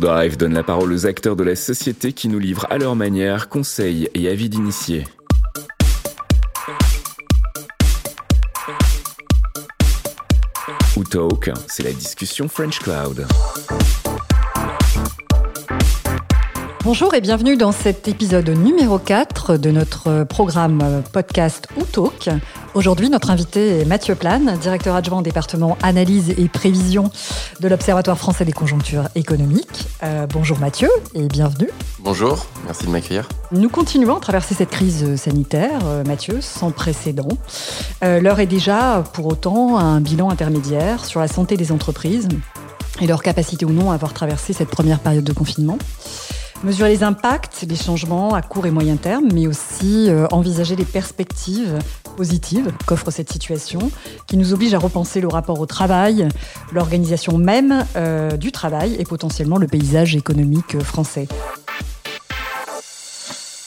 Drive donne la parole aux acteurs de la société qui nous livrent à leur manière conseils et avis d'initiés. Ou Talk, c'est la discussion French Cloud. Bonjour et bienvenue dans cet épisode numéro 4 de notre programme podcast Talk. Aujourd'hui, notre invité est Mathieu Plane, directeur adjoint au département analyse et prévision de l'Observatoire français des conjonctures économiques. Euh, bonjour Mathieu et bienvenue. Bonjour, merci de m'accueillir. Nous continuons à traverser cette crise sanitaire, euh, Mathieu, sans précédent. Euh, l'heure est déjà, pour autant, à un bilan intermédiaire sur la santé des entreprises et leur capacité ou non à avoir traversé cette première période de confinement mesurer les impacts, les changements à court et moyen terme, mais aussi euh, envisager les perspectives positives qu'offre cette situation, qui nous oblige à repenser le rapport au travail, l'organisation même euh, du travail et potentiellement le paysage économique français.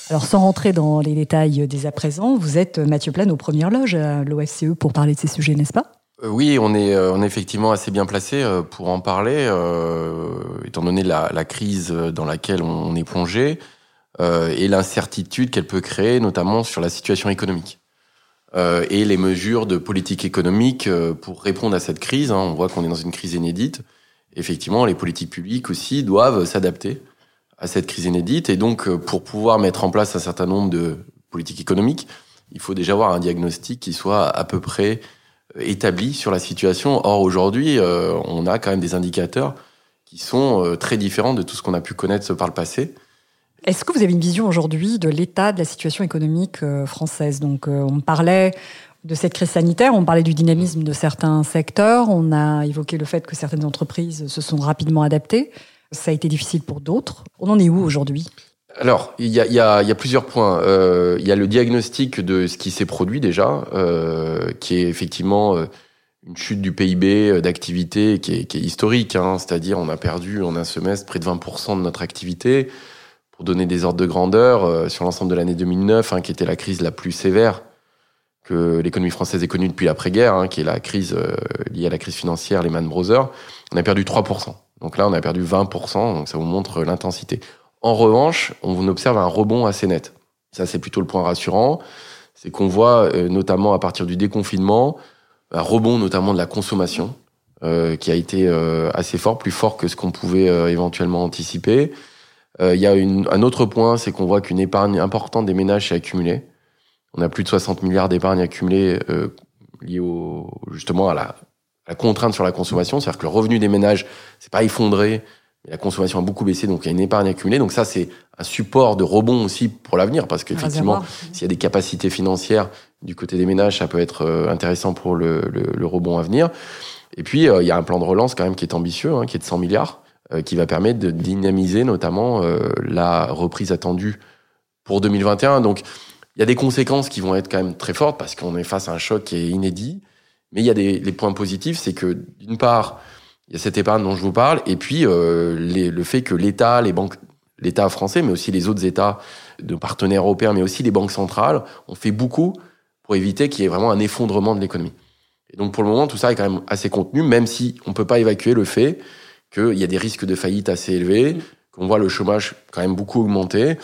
Alors sans rentrer dans les détails dès à présent, vous êtes Mathieu Plane aux premières loges à l'OFCE pour parler de ces sujets, n'est-ce pas? Oui, on est, euh, on est effectivement assez bien placé euh, pour en parler, étant donné la, crise dans laquelle on est plongé et l'incertitude qu'elle peut créer, notamment sur la situation économique. et les mesures de politique économique pour répondre à cette crise. Hein. on voit qu'on est dans une crise inédite. Effectivement, les politiques publiques aussi doivent s'adapter à cette crise inédite. Et donc, pour pouvoir mettre en place un certain nombre de politiques économiques, il faut déjà avoir un diagnostic qui soit à peu près établi sur la situation. Or, aujourd'hui, euh, on a quand même des indicateurs qui sont euh, très différents de tout ce qu'on a pu connaître par le passé. Est-ce que vous avez une vision aujourd'hui de l'état de la situation économique euh, française? Donc, on parlait de cette crise sanitaire, on parlait du dynamisme de certains secteurs, on a évoqué le fait que certaines entreprises se sont rapidement adaptées. Ça a été difficile pour d'autres. On en est où aujourd'hui? Alors, il y a, y, y a, plusieurs points. Euh, il y a le diagnostic de ce qui s'est produit déjà, euh, qui est effectivement euh, une chute du PIB euh, d'activité qui est, qui est historique. Hein, C'est-à-dire, on a perdu en un semestre près de 20% de notre activité. Pour donner des ordres de grandeur, euh, sur l'ensemble de l'année 2009, hein, qui était la crise la plus sévère que l'économie française ait connue depuis l'après-guerre, hein, qui est la crise liée à la crise financière Lehman Brothers, on a perdu 3%. Donc là, on a perdu 20%, donc ça vous montre l'intensité. En revanche, on observe un rebond assez net. Ça, c'est plutôt le point rassurant. C'est qu'on voit, euh, notamment à partir du déconfinement, un rebond notamment de la consommation, euh, qui a été euh, assez fort, plus fort que ce qu'on pouvait éventuellement anticiper. Il y a un autre point, c'est qu'on voit qu'une épargne importante des ménages s'est accumulée. On a plus de 60 milliards d'épargne accumulée liée justement à la, à la contrainte sur la consommation. C'est-à-dire que le revenu des ménages c'est pas effondré, la consommation a beaucoup baissé, donc il y a une épargne accumulée. Donc ça, c'est un support de rebond aussi pour l'avenir, parce qu'effectivement, s'il y a des capacités financières du côté des ménages, ça peut être euh, intéressant pour le, le, rebond à venir. Et puis, euh, il y a un plan de relance quand même qui est ambitieux, hein, qui est de 100 milliards, euh, qui va permettre de dynamiser notamment la reprise attendue pour 2021. Donc, il y a des conséquences qui vont être quand même très fortes, parce qu'on est face à un choc qui est inédit. Mais il y a des les points positifs, c'est que d'une part, il y a cette épargne dont je vous parle, et puis euh, le fait que l'État, les banques, l'État français, mais aussi les autres États de partenaires européens, mais aussi les banques centrales, ont fait beaucoup pour éviter qu'il y ait vraiment un effondrement de l'économie. Et donc pour le moment, tout ça est quand même assez contenu, même si on peut pas évacuer le fait qu'il y a des risques de faillite assez élevés, qu'on voit le chômage quand même beaucoup augmenter,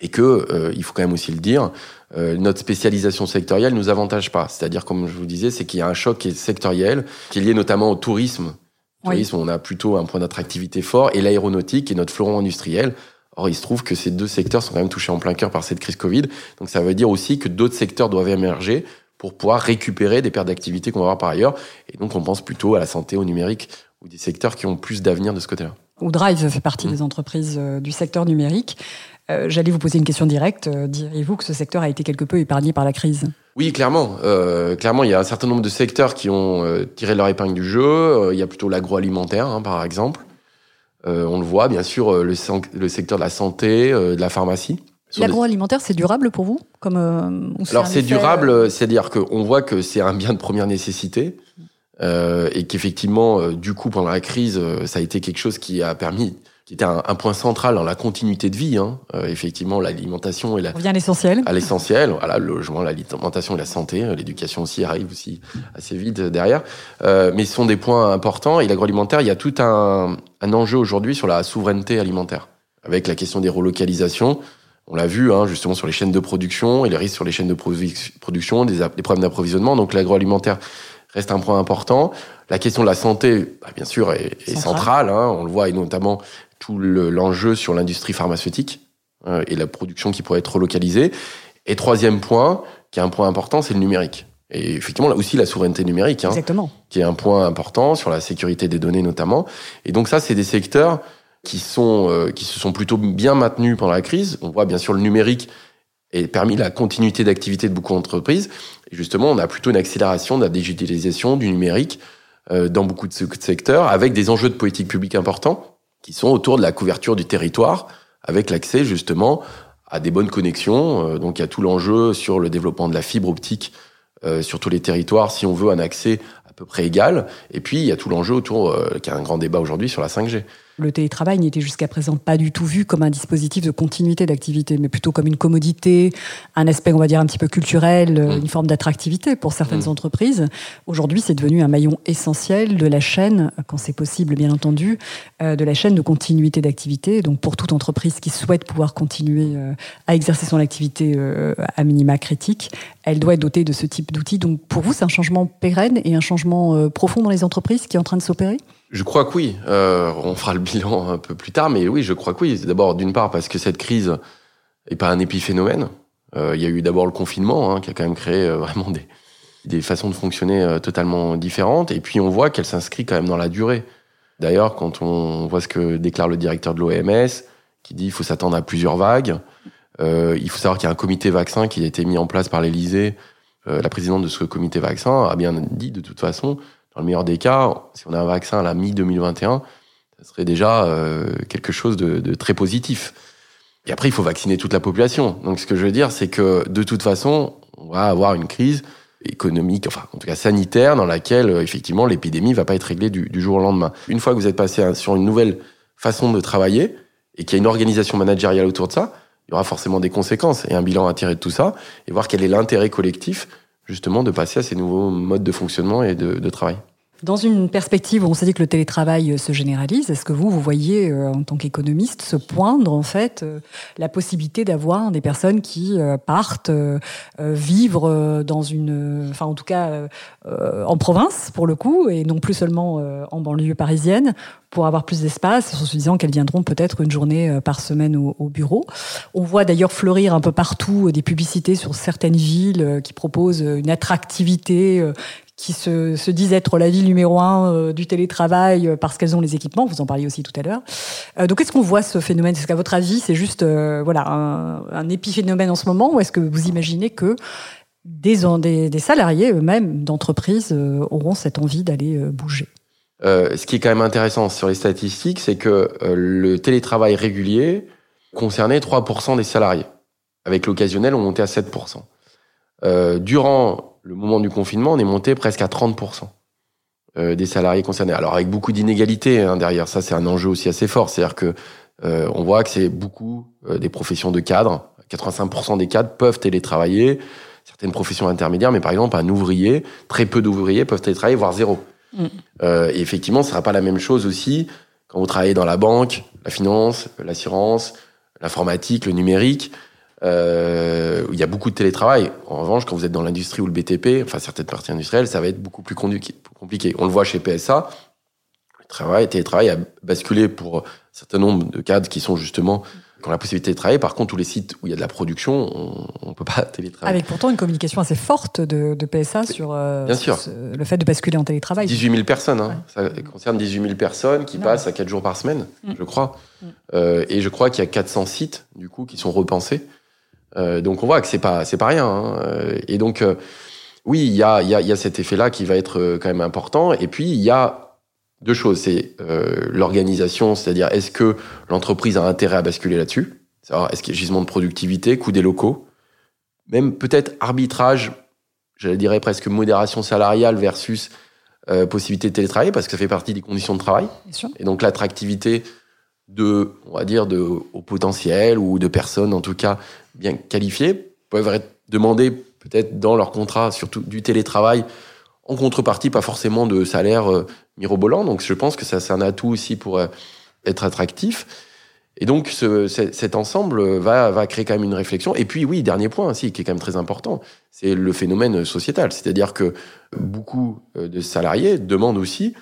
et que euh, il faut quand même aussi le dire, euh, notre spécialisation sectorielle nous avantage pas. C'est-à-dire, comme je vous disais, c'est qu'il y a un choc qui est sectoriel, qui est lié notamment au tourisme tourisme, on a plutôt un point d'attractivité fort, et l'aéronautique est notre fleuron industriel. Or, il se trouve que ces deux secteurs sont quand même touchés en plein cœur par cette crise Covid. Donc, ça veut dire aussi que d'autres secteurs doivent émerger pour pouvoir récupérer des pertes d'activité qu'on va avoir par ailleurs. Et donc, on pense plutôt à la santé, au numérique, ou des secteurs qui ont plus d'avenir de ce côté-là. Ou Drive fait partie mmh. des entreprises euh, du secteur numérique. Euh, j'allais vous poser une question directe. Euh, diriez-vous que ce secteur a été quelque peu épargné par la crise? Oui, clairement. Euh, clairement, il y a un certain nombre de secteurs qui ont euh, tiré leur épingle du jeu. Euh, il y a plutôt l'agroalimentaire, hein, par exemple. on le voit, bien sûr, le, le, secteur de la santé, de la pharmacie. L'agroalimentaire, c'est durable pour vous comme, Alors, c'est durable, c'est-à-dire qu'on voit que c'est un bien de première nécessité. et qu'effectivement, du coup, pendant la crise, ça a été quelque chose qui a permis qui était un, point central dans la continuité de vie. Hein. Euh, effectivement, l'alimentation et la. On vient à l'essentiel. À l'essentiel, voilà, le logement, l'alimentation et la santé, euh, l'éducation aussi arrive aussi assez vite derrière. Euh, mais ce sont des points importants. Et l'agroalimentaire, il y a tout un, un enjeu aujourd'hui sur la souveraineté alimentaire, avec la question des relocalisations. On l'a vu hein, justement sur les chaînes de production et les risques sur les chaînes de production, des, des problèmes d'approvisionnement. Donc l'agroalimentaire reste un point important. La question de la santé, bah, bien sûr, est, est centrale. Hein, on le voit, et notamment tout l'enjeu sur l'industrie pharmaceutique euh, et la production qui pourrait être relocalisée. Et troisième point, qui est un point important, c'est le numérique. Et effectivement, là aussi, la souveraineté numérique, hein, Exactement. qui est un point important sur la sécurité des données notamment. Et donc ça, c'est des secteurs qui sont euh, qui se sont plutôt bien maintenus pendant la crise. On voit bien sûr le numérique et permis la continuité d'activité de beaucoup d'entreprises. Et justement, on a plutôt une accélération de la digitalisation du numérique euh, dans beaucoup de secteurs, avec des enjeux de politique publique importants qui sont autour de la couverture du territoire, avec l'accès justement à des bonnes connexions. Euh, donc il y a tout l'enjeu sur le développement de la fibre optique euh, sur tous les territoires, si on veut un accès à peu près égal. Et puis il y a tout l'enjeu autour, euh, qui a un grand débat aujourd'hui sur la 5G. Le télétravail n'était jusqu'à présent pas du tout vu comme un dispositif de continuité d'activité, mais plutôt comme une commodité, un aspect, on va dire, un petit peu culturel, euh, mmh. une forme d'attractivité pour certaines mmh. entreprises. Aujourd'hui, c'est devenu un maillon essentiel de la chaîne, quand c'est possible, bien entendu, euh, de la chaîne de continuité d'activité. Donc, pour toute entreprise qui souhaite pouvoir continuer euh, à exercer son activité à minima critique, elle doit être dotée de ce type d'outils. Donc, pour vous, c'est un changement pérenne et un changement profond dans les entreprises qui est en train de s'opérer? Je crois que oui. Euh, on fera le bilan un peu plus tard, mais oui, je crois que oui. D'abord, d'une part, parce que cette crise n'est pas un épiphénomène. Euh, il y a eu d'abord le confinement, hein, qui a quand même créé euh, vraiment des, des façons de fonctionner euh, totalement différentes. Et puis, on voit qu'elle s'inscrit quand même dans la durée. D'ailleurs, quand on voit ce que déclare le directeur de l'OMS, qui dit qu'il faut s'attendre à plusieurs vagues, il faut savoir qu'il y a un comité vaccin qui a été mis en place par l'Élysée. la présidente de ce comité vaccin a bien dit, de toute façon, dans le meilleur des cas, si on a un vaccin à la mi-2021, ça serait déjà euh, quelque chose de, de, très positif. Et après, il faut vacciner toute la population. Donc, ce que je veux dire, c'est que de toute façon, on va avoir une crise économique, enfin, en tout cas sanitaire, dans laquelle, euh, effectivement, l'épidémie va pas être réglée du, du, jour au lendemain. Une fois que vous êtes passé sur une nouvelle façon de travailler et qu'il y a une organisation managériale autour de ça, il y aura forcément des conséquences et un bilan à tirer de tout ça et voir quel est l'intérêt collectif justement de passer à ces nouveaux modes de fonctionnement et de, de travail. Dans une perspective où on s'est dit que le télétravail euh, se généralise, est-ce que vous, vous voyez euh, en tant qu'économiste se poindre en fait euh, la possibilité d'avoir des personnes qui partent vivre dans une, enfin en tout cas en province pour le coup et non plus seulement en banlieue parisienne pour avoir plus d'espace, en se disant qu'elles viendront peut-être une journée par semaine au, au bureau. On voit d'ailleurs fleurir un peu partout des publicités sur certaines villes qui proposent une attractivité qui se, se, disent être la ville numéro un euh, du télétravail euh, parce qu'elles ont les équipements. Vous en parliez aussi tout à l'heure. Euh, donc, est-ce qu'on voit ce phénomène? Est-ce qu'à votre avis, c'est juste voilà un, épiphénomène en ce moment, ou est-ce que vous imaginez que des, des salariés eux-mêmes d'entreprises auront cette envie d'aller bouger? Ce qui est quand même intéressant sur les statistiques, c'est que le télétravail régulier concernait 3% des salariés. Avec l'occasionnel, on montait à 7%. durant le moment du confinement, on est monté presque à 30% euh, des salariés concernés. Alors avec beaucoup d'inégalités hein, derrière, ça c'est un enjeu aussi assez fort. C'est-à-dire que euh, on voit que c'est beaucoup euh, des professions de cadres. 85% des cadres peuvent télétravailler. Certaines professions intermédiaires, mais par exemple un ouvrier, très peu d'ouvriers peuvent télétravailler, voire zéro. Mm. et effectivement, ce sera pas la même chose aussi quand vous travaillez dans la banque, la finance, l'assurance, l'informatique, le numérique euh, il y a beaucoup de télétravail. En revanche, quand vous êtes dans l'industrie ou le BTP, enfin certaines parties industrielles, ça va être beaucoup plus compliqué. On le voit chez PSA. Le travail, télétravail a basculé pour un certain nombre de cadres qui sont justement qui ont la possibilité de travailler. Par contre, tous les sites où il y a de la production, on ne peut pas télétravailler. Avec pourtant une communication assez forte de, de PSA sur, euh, Bien sûr. le fait de basculer en télétravail. 18 000 personnes. Hein. Ça concerne 18 000 personnes qui passent à 4 jours par semaine, mm. je crois. Mm. Euh, et je crois qu'il y a 400 sites, du coup, qui sont repensés. Euh, donc on voit que c'est pas c'est pas rien. Hein. Et donc oui, il y a, y, a, y a cet effet-là qui va être quand même important. Et puis il y a deux choses, c'est l'organisation, c'est-à-dire est-ce que l'entreprise a intérêt à basculer là-dessus Est-ce qu'il y a gisement de productivité, coût des locaux Même peut-être arbitrage, j'allais dire presque modération salariale versus possibilité de télétravail, parce que ça fait partie des conditions de travail. Et donc l'attractivité de, on va dire, de au potentiel ou de personnes en tout cas bien qualifiées peuvent être demandées peut-être dans leur contrat, surtout du télétravail, en contrepartie pas forcément de salaire euh, mirobolant. Donc je pense que ça c'est un atout aussi pour euh, être attractif. Et donc ce, cet ensemble va, va créer quand même une réflexion. Et puis oui, dernier point aussi, qui est quand même très important, c'est le phénomène sociétal. C'est-à-dire que beaucoup euh, de salariés demandent aussi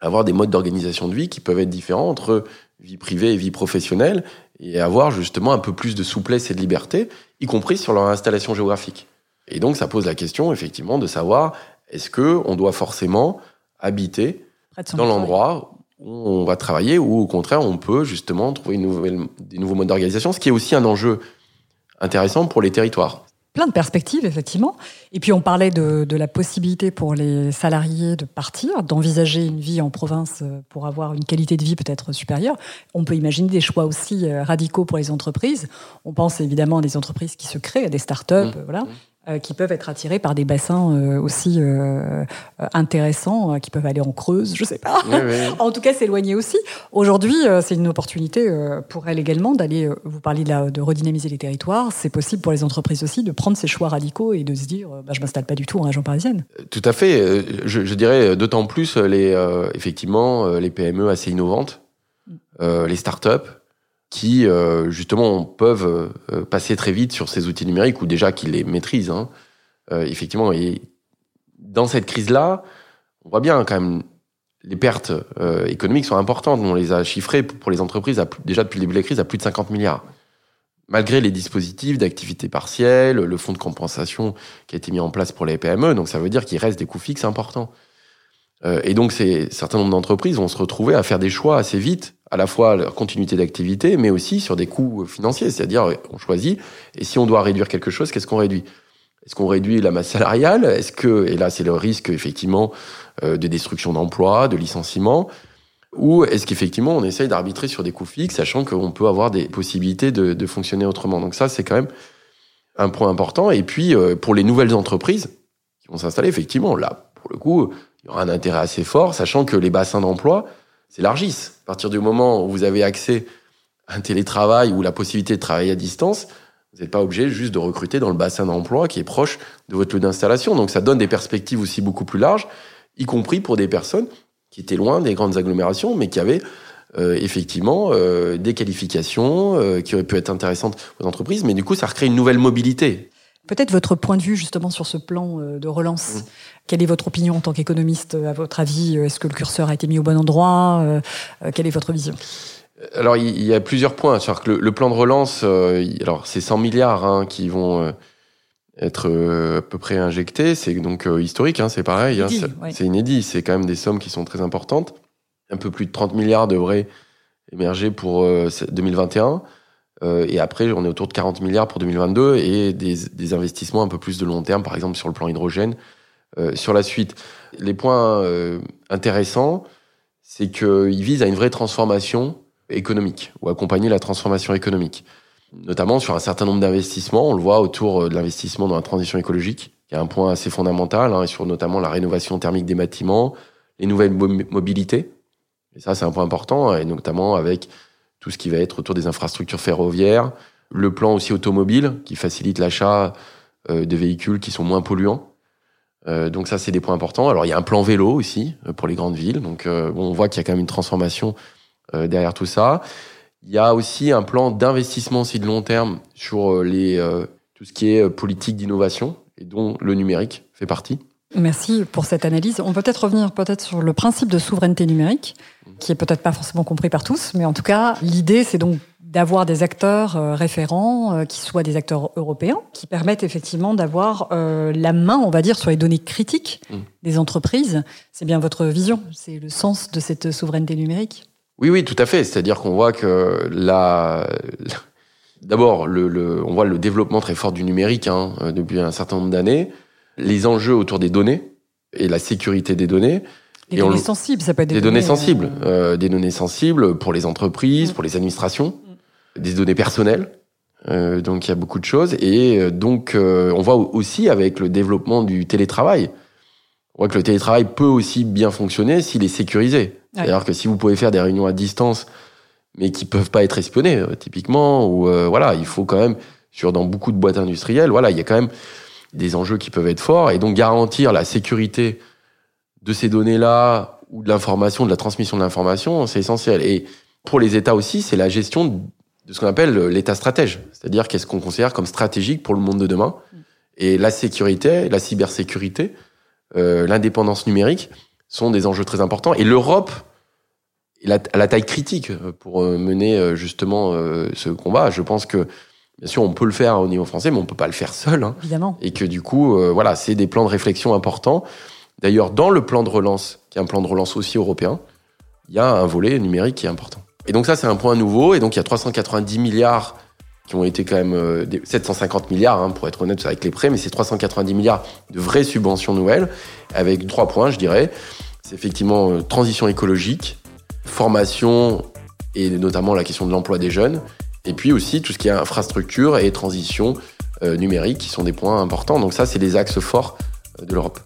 avoir des modes d'organisation de vie qui peuvent être différents entre vie privée et vie professionnelle et avoir justement un peu plus de souplesse et de liberté, y compris sur leur installation géographique. Et donc ça pose la question effectivement de savoir est-ce que on doit forcément habiter dans l'endroit où on va travailler ou au contraire on peut justement trouver une nouvelle, des nouveaux modes d'organisation, ce qui est aussi un enjeu intéressant pour les territoires plein de perspectives, effectivement. Et puis, on parlait de, de, la possibilité pour les salariés de partir, d'envisager une vie en province euh, pour avoir une qualité de vie peut-être supérieure. On peut imaginer des choix aussi euh, radicaux pour les entreprises. On pense évidemment à des entreprises qui se créent, à des start-up, mmh. voilà. Euh, qui peuvent être attirés par des bassins euh, aussi euh, intéressants, qui peuvent aller en Creuse, je sais pas. en tout cas, s'éloigner aussi. Aujourd'hui, c'est une opportunité pour elles également d'aller. vous parliez de, de, redynamiser les territoires. C'est possible pour les entreprises aussi de prendre ces choix radicaux et de se dire, bah, je m'installe pas du tout en région parisienne. Tout à fait. Je, je dirais d'autant plus les effectivement les PME assez innovantes, mm. les startups qui euh, justement peuvent euh, passer très vite sur ces outils numériques ou déjà qui les maîtrisent. Hein. Euh, effectivement, et dans cette crise-là, on voit bien quand même les pertes économiques sont importantes. On les a chiffrées pour les entreprises à, déjà depuis le début de la crise à plus de 50 milliards. Malgré les dispositifs d'activité partielle, le fonds de compensation qui a été mis en place pour les PME, donc ça veut dire qu'il reste des coûts fixes importants. et donc, c'est certain nombre d'entreprises vont se retrouver à faire des choix assez vite à la fois la continuité d'activité, mais aussi sur des coûts financiers. C'est-à-dire, on choisit, et si on doit réduire quelque chose, qu'est-ce qu'on réduit? Est-ce qu'on réduit la masse salariale? Est-ce que, et là c'est le risque effectivement euh, de destruction d'emplois, de licenciement, ou est-ce qu'effectivement on essaye d'arbitrer sur des coûts fixes, sachant qu'on peut avoir des possibilités de, de fonctionner autrement? Donc ça, c'est quand même un point important. Et puis, euh, pour les nouvelles entreprises qui vont s'installer, effectivement, là, pour le coup, il y aura un intérêt assez fort, sachant que les bassins d'emploi, s'élargissent. À partir du moment où vous avez accès à un télétravail ou la possibilité de travailler à distance, vous n'êtes pas obligé juste de recruter dans le bassin d'emploi qui est proche de votre lieu d'installation. Donc ça donne des perspectives aussi beaucoup plus larges, y compris pour des personnes qui étaient loin des grandes agglomérations, mais qui avaient euh, effectivement euh, des qualifications euh, qui auraient pu être intéressantes aux entreprises. Mais du coup, ça recrée une nouvelle mobilité. Peut-être votre point de vue justement sur ce plan euh, de relance. Mmh. Quelle est votre opinion en tant qu'économiste À votre avis, est-ce que le curseur a été mis au bon endroit? Euh, euh, Quelle est votre vision? Alors, il y a plusieurs points. Que le, plan de relance, alors c'est 100 milliards hein, qui vont être à peu près injectés. C'est donc historique, hein, c'est pareil. Hein, c'est inédit. C'est quand même des sommes qui sont très importantes. Un peu plus de 30 milliards devraient émerger pour 2021. Euh, et après, on est autour de 40 milliards pour 2022 et des, investissements un peu plus de long terme, par exemple sur le plan hydrogène. Euh, sur la suite, les points euh, intéressants, c'est qu'ils visent à une vraie transformation économique ou accompagner la transformation économique, notamment sur un certain nombre d'investissements. On le voit autour de l'investissement dans la transition écologique, qui est un point assez fondamental, hein, et sur notamment la rénovation thermique des bâtiments, les nouvelles mobilités. Et ça, c'est un point important, et notamment avec tout ce qui va être autour des infrastructures ferroviaires, le plan aussi automobile qui facilite l'achat euh, de véhicules qui sont moins polluants. Euh, donc ça, c'est des points importants. Alors il y a un plan vélo aussi euh, pour les grandes villes. Donc on voit qu'il y a quand même une transformation derrière tout ça. Il y a aussi un plan d'investissement aussi de long terme sur les tout ce qui est politique d'innovation et dont le numérique fait partie. Merci pour cette analyse. On peut peut-être revenir peut-être sur le principe de souveraineté numérique, qui est peut-être pas forcément compris par tous, mais en tout cas, l'idée, c'est donc d'avoir des acteurs euh, référents euh, qui soient des acteurs européens, qui permettent effectivement d'avoir euh, la main, on va dire, sur les données critiques mmh. des entreprises. C'est bien votre vision, c'est le sens de cette souveraineté numérique? Oui, oui, tout à fait. C'est-à-dire qu'on voit que la, d'abord, le, on voit le développement très fort du numérique hein, depuis un certain nombre d'années les enjeux autour des données et la sécurité des données. Des données sensibles, ça peut être des, données, sensibles, euh, des données sensibles pour les entreprises, mm. pour les administrations, mm. des données personnelles. Euh, donc il y a beaucoup de choses et euh, donc on voit aussi avec le développement du télétravail, on voit que le télétravail peut aussi bien fonctionner s'il est sécurisé. C'est-à-dire que si vous pouvez faire des réunions à distance mais qui peuvent pas être espionnés, euh, typiquement. Ou euh, voilà, il faut quand même, sur dans beaucoup de boîtes industrielles, voilà, il y a quand même des enjeux qui peuvent être forts, et donc garantir la sécurité de ces données-là ou de l'information, de la transmission de l'information, c'est essentiel. Et pour les États aussi, c'est la gestion de ce qu'on appelle l'État stratège, c'est-à-dire qu'est-ce qu'on considère comme stratégique pour le monde de demain. Et la sécurité, la cybersécurité, euh, l'indépendance numérique sont des enjeux très importants. Et l'Europe a la taille critique pour euh, mener euh, justement ce combat. Je pense que Bien sûr, on peut le faire au niveau français, mais on peut pas le faire seul. Hein. Évidemment. Et que du coup, voilà, c'est des plans de réflexion importants. D'ailleurs, dans le plan de relance, qui est un plan de relance aussi européen, il y a un volet numérique qui est important. Et donc ça, c'est un point nouveau. Et donc il y a 390 milliards qui ont été quand même 750 milliards, hein, pour être honnête avec les prêts, mais c'est 390 milliards de vraies subventions nouvelles, avec trois points, je dirais. C'est effectivement transition écologique, formation et notamment la question de l'emploi des jeunes, et puis aussi tout ce qui est infrastructure et transition euh, numérique qui sont des points importants. Donc ça, c'est les axes forts euh, de l'Europe.